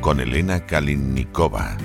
Con Elena Kalinnikova.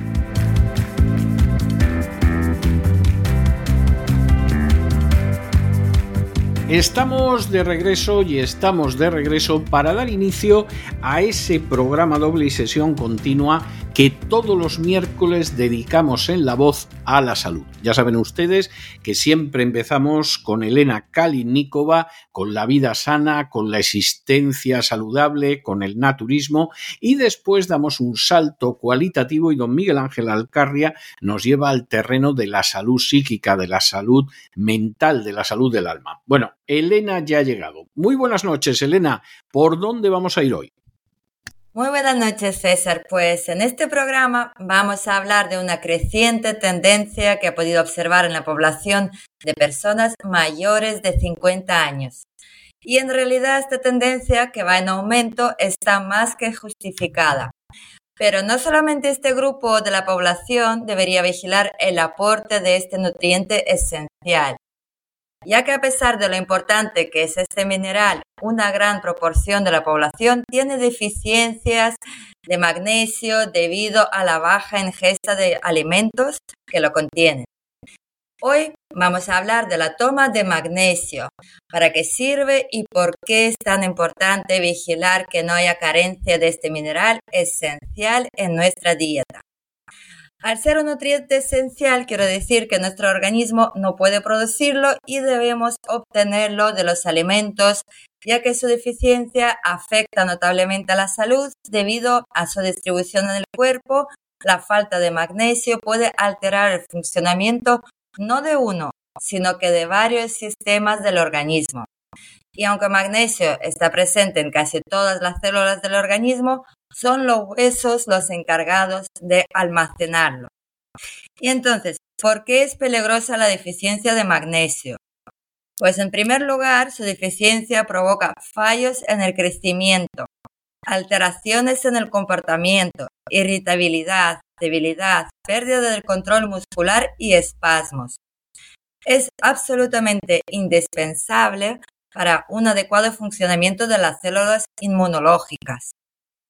Estamos de regreso y estamos de regreso para dar inicio a ese programa doble y sesión continua que todos los miércoles dedicamos en La Voz a la salud. Ya saben ustedes que siempre empezamos con Elena Kalinikova, con la vida sana, con la existencia saludable, con el naturismo y después damos un salto cualitativo y don Miguel Ángel Alcarria nos lleva al terreno de la salud psíquica, de la salud mental, de la salud del alma. Bueno, Elena ya ha llegado. Muy buenas noches, Elena. ¿Por dónde vamos a ir hoy? Muy buenas noches, César. Pues en este programa vamos a hablar de una creciente tendencia que ha podido observar en la población de personas mayores de 50 años. Y en realidad esta tendencia que va en aumento está más que justificada. Pero no solamente este grupo de la población debería vigilar el aporte de este nutriente esencial, ya que a pesar de lo importante que es este mineral, una gran proporción de la población tiene deficiencias de magnesio debido a la baja ingesta de alimentos que lo contienen. Hoy vamos a hablar de la toma de magnesio, para qué sirve y por qué es tan importante vigilar que no haya carencia de este mineral esencial en nuestra dieta. Al ser un nutriente esencial, quiero decir que nuestro organismo no puede producirlo y debemos obtenerlo de los alimentos, ya que su deficiencia afecta notablemente a la salud debido a su distribución en el cuerpo. La falta de magnesio puede alterar el funcionamiento no de uno, sino que de varios sistemas del organismo. Y aunque magnesio está presente en casi todas las células del organismo, son los huesos los encargados de almacenarlo. Y entonces, ¿por qué es peligrosa la deficiencia de magnesio? Pues en primer lugar, su deficiencia provoca fallos en el crecimiento, alteraciones en el comportamiento, irritabilidad, debilidad, pérdida del control muscular y espasmos. Es absolutamente indispensable para un adecuado funcionamiento de las células inmunológicas.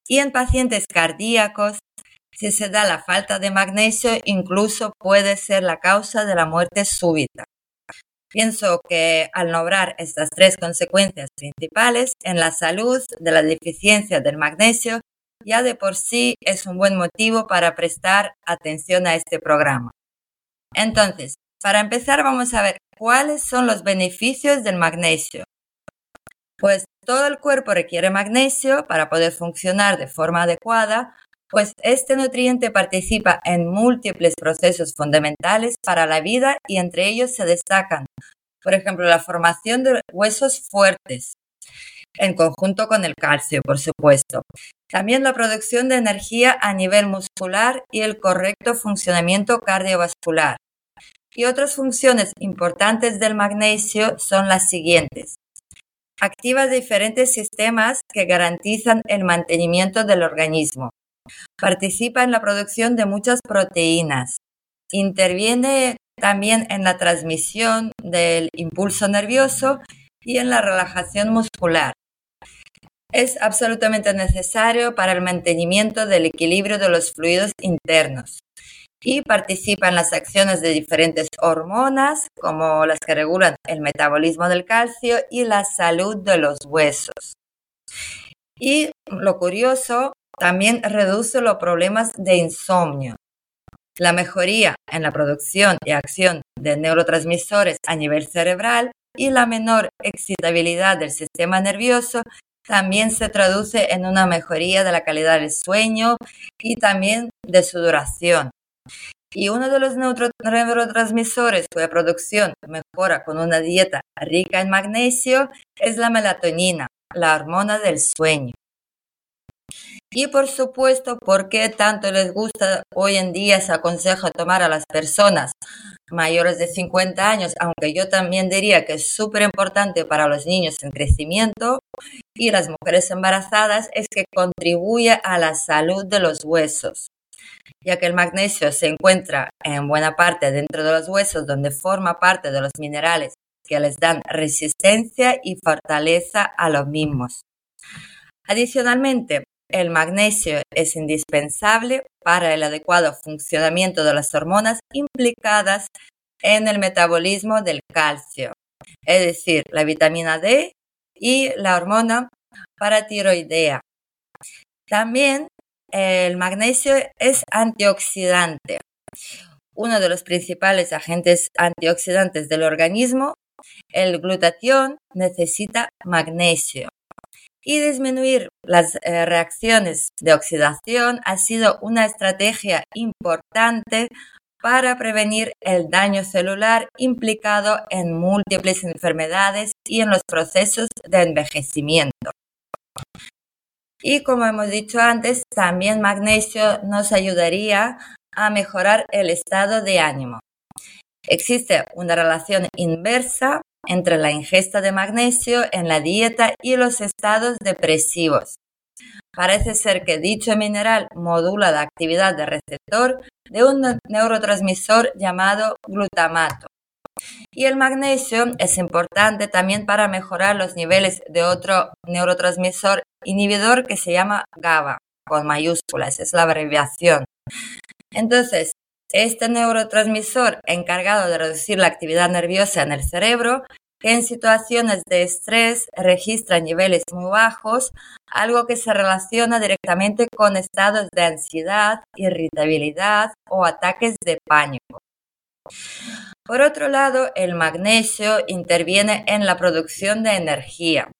Y en pacientes cardíacos, si se da la falta de magnesio, incluso puede ser la causa de la muerte súbita. Pienso que al nombrar estas tres consecuencias principales en la salud de la deficiencia del magnesio, ya de por sí es un buen motivo para prestar atención a este programa. Entonces, para empezar vamos a ver cuáles son los beneficios del magnesio. Pues todo el cuerpo requiere magnesio para poder funcionar de forma adecuada, pues este nutriente participa en múltiples procesos fundamentales para la vida y entre ellos se destacan, por ejemplo, la formación de huesos fuertes, en conjunto con el calcio, por supuesto. También la producción de energía a nivel muscular y el correcto funcionamiento cardiovascular. Y otras funciones importantes del magnesio son las siguientes activa diferentes sistemas que garantizan el mantenimiento del organismo. Participa en la producción de muchas proteínas. Interviene también en la transmisión del impulso nervioso y en la relajación muscular. Es absolutamente necesario para el mantenimiento del equilibrio de los fluidos internos y participa en las acciones de diferentes hormonas, como las que regulan el metabolismo del calcio y la salud de los huesos. Y lo curioso, también reduce los problemas de insomnio. La mejoría en la producción y acción de neurotransmisores a nivel cerebral y la menor excitabilidad del sistema nervioso también se traduce en una mejoría de la calidad del sueño y también de su duración. Y uno de los neurotransmisores cuya producción mejora con una dieta rica en magnesio es la melatonina, la hormona del sueño. Y por supuesto, ¿por qué tanto les gusta hoy en día se aconseja tomar a las personas mayores de 50 años? Aunque yo también diría que es súper importante para los niños en crecimiento y las mujeres embarazadas, es que contribuye a la salud de los huesos ya que el magnesio se encuentra en buena parte dentro de los huesos donde forma parte de los minerales que les dan resistencia y fortaleza a los mismos. Adicionalmente, el magnesio es indispensable para el adecuado funcionamiento de las hormonas implicadas en el metabolismo del calcio, es decir, la vitamina D y la hormona paratiroidea. También el magnesio es antioxidante, uno de los principales agentes antioxidantes del organismo. El glutatión necesita magnesio. Y disminuir las eh, reacciones de oxidación ha sido una estrategia importante para prevenir el daño celular implicado en múltiples enfermedades y en los procesos de envejecimiento. Y como hemos dicho antes, también magnesio nos ayudaría a mejorar el estado de ánimo. Existe una relación inversa entre la ingesta de magnesio en la dieta y los estados depresivos. Parece ser que dicho mineral modula la actividad de receptor de un neurotransmisor llamado glutamato. Y el magnesio es importante también para mejorar los niveles de otro neurotransmisor inhibidor que se llama GABA, con mayúsculas, es la abreviación. Entonces, este neurotransmisor encargado de reducir la actividad nerviosa en el cerebro, que en situaciones de estrés registra niveles muy bajos, algo que se relaciona directamente con estados de ansiedad, irritabilidad o ataques de pánico. Por otro lado, el magnesio interviene en la producción de energía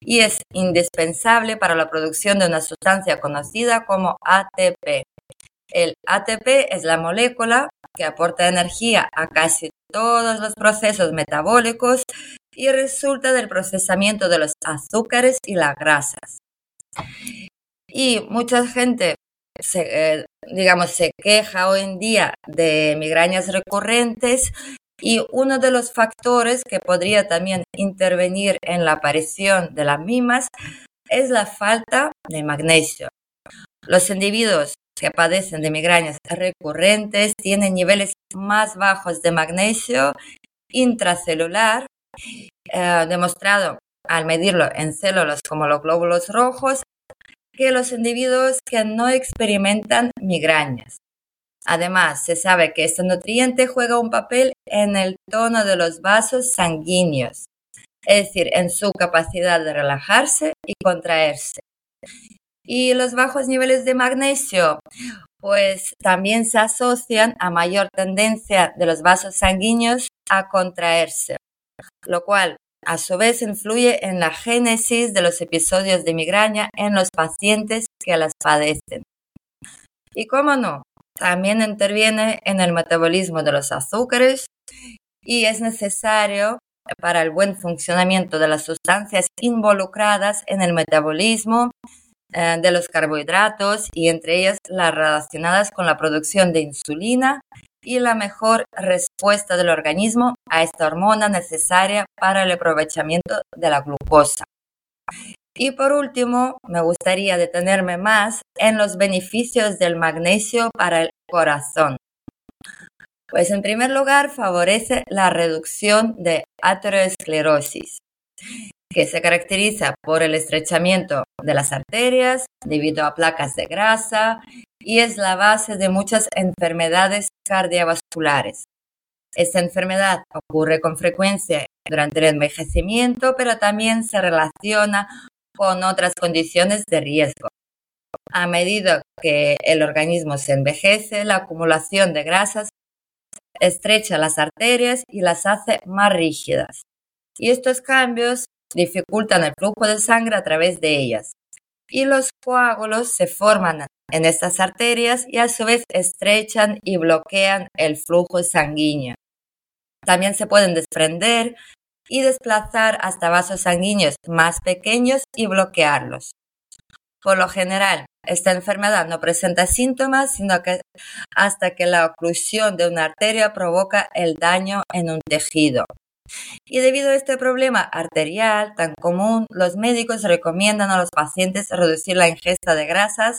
y es indispensable para la producción de una sustancia conocida como ATP. El ATP es la molécula que aporta energía a casi todos los procesos metabólicos y resulta del procesamiento de los azúcares y las grasas. Y mucha gente se, eh, digamos, se queja hoy en día de migrañas recurrentes y uno de los factores que podría también intervenir en la aparición de las mismas es la falta de magnesio. Los individuos que padecen de migrañas recurrentes tienen niveles más bajos de magnesio intracelular, eh, demostrado al medirlo en células como los glóbulos rojos, que los individuos que no experimentan migrañas. Además, se sabe que este nutriente juega un papel en el tono de los vasos sanguíneos, es decir, en su capacidad de relajarse y contraerse. Y los bajos niveles de magnesio, pues también se asocian a mayor tendencia de los vasos sanguíneos a contraerse, lo cual a su vez influye en la génesis de los episodios de migraña en los pacientes que las padecen. Y cómo no, también interviene en el metabolismo de los azúcares y es necesario para el buen funcionamiento de las sustancias involucradas en el metabolismo eh, de los carbohidratos y entre ellas las relacionadas con la producción de insulina y la mejor respuesta del organismo a esta hormona necesaria para el aprovechamiento de la glucosa. Y por último, me gustaría detenerme más en los beneficios del magnesio para el corazón. Pues en primer lugar, favorece la reducción de aterosclerosis, que se caracteriza por el estrechamiento de las arterias debido a placas de grasa y es la base de muchas enfermedades cardiovasculares. Esta enfermedad ocurre con frecuencia durante el envejecimiento, pero también se relaciona con otras condiciones de riesgo. A medida que el organismo se envejece, la acumulación de grasas estrecha las arterias y las hace más rígidas. y estos cambios dificultan el flujo de sangre a través de ellas. Y los coágulos se forman en estas arterias y a su vez estrechan y bloquean el flujo sanguíneo. También se pueden desprender y desplazar hasta vasos sanguíneos más pequeños y bloquearlos. Por lo general, esta enfermedad no presenta síntomas, sino que hasta que la oclusión de una arteria provoca el daño en un tejido. Y debido a este problema arterial tan común, los médicos recomiendan a los pacientes reducir la ingesta de grasas,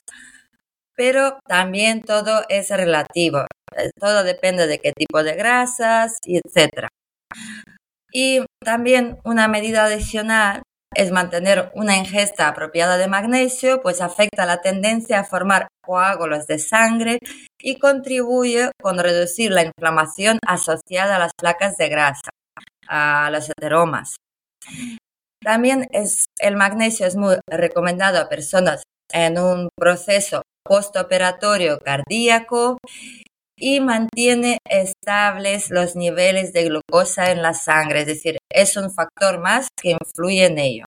pero también todo es relativo. Eh, todo depende de qué tipo de grasas, etc. Y también una medida adicional es mantener una ingesta apropiada de magnesio, pues afecta la tendencia a formar coágulos de sangre y contribuye con reducir la inflamación asociada a las placas de grasa, a los heteromas. También es, el magnesio es muy recomendado a personas en un proceso postoperatorio cardíaco y mantiene estables los niveles de glucosa en la sangre, es decir, es un factor más que influye en ello.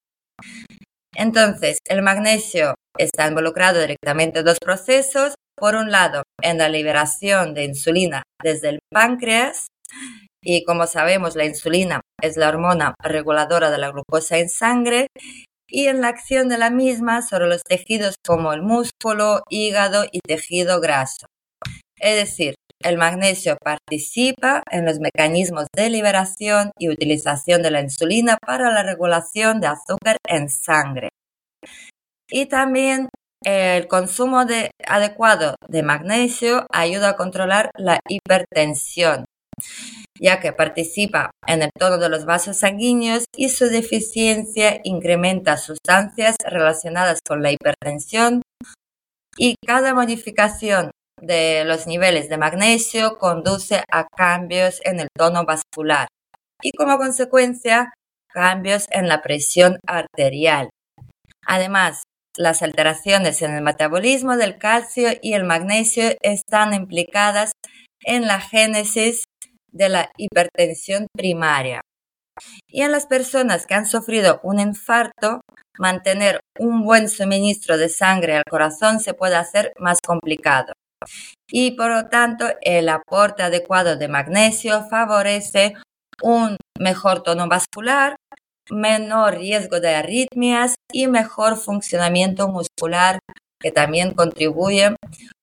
Entonces, el magnesio está involucrado directamente en dos procesos. Por un lado, en la liberación de insulina desde el páncreas, y como sabemos, la insulina es la hormona reguladora de la glucosa en sangre, y en la acción de la misma sobre los tejidos como el músculo, hígado y tejido graso. Es decir, el magnesio participa en los mecanismos de liberación y utilización de la insulina para la regulación de azúcar en sangre. Y también el consumo adecuado de magnesio ayuda a controlar la hipertensión, ya que participa en el tono de los vasos sanguíneos y su deficiencia incrementa sustancias relacionadas con la hipertensión y cada modificación de los niveles de magnesio conduce a cambios en el tono vascular y como consecuencia cambios en la presión arterial. Además, las alteraciones en el metabolismo del calcio y el magnesio están implicadas en la génesis de la hipertensión primaria. Y en las personas que han sufrido un infarto, mantener un buen suministro de sangre al corazón se puede hacer más complicado y por lo tanto el aporte adecuado de magnesio favorece un mejor tono vascular, menor riesgo de arritmias y mejor funcionamiento muscular que también contribuye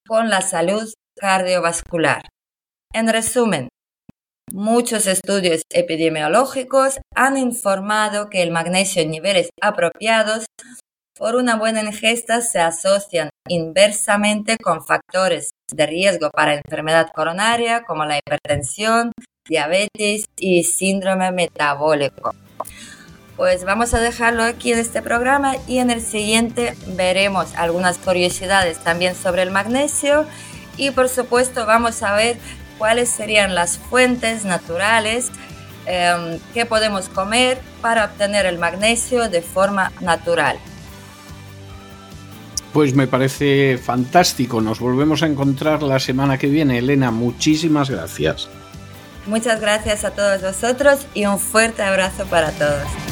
con la salud cardiovascular. En resumen, muchos estudios epidemiológicos han informado que el magnesio en niveles apropiados por una buena ingesta se asocian inversamente con factores de riesgo para enfermedad coronaria como la hipertensión, diabetes y síndrome metabólico. Pues vamos a dejarlo aquí en este programa y en el siguiente veremos algunas curiosidades también sobre el magnesio y por supuesto vamos a ver cuáles serían las fuentes naturales em, que podemos comer para obtener el magnesio de forma natural. Pues me parece fantástico. Nos volvemos a encontrar la semana que viene. Elena, muchísimas gracias. Muchas gracias a todos vosotros y un fuerte abrazo para todos.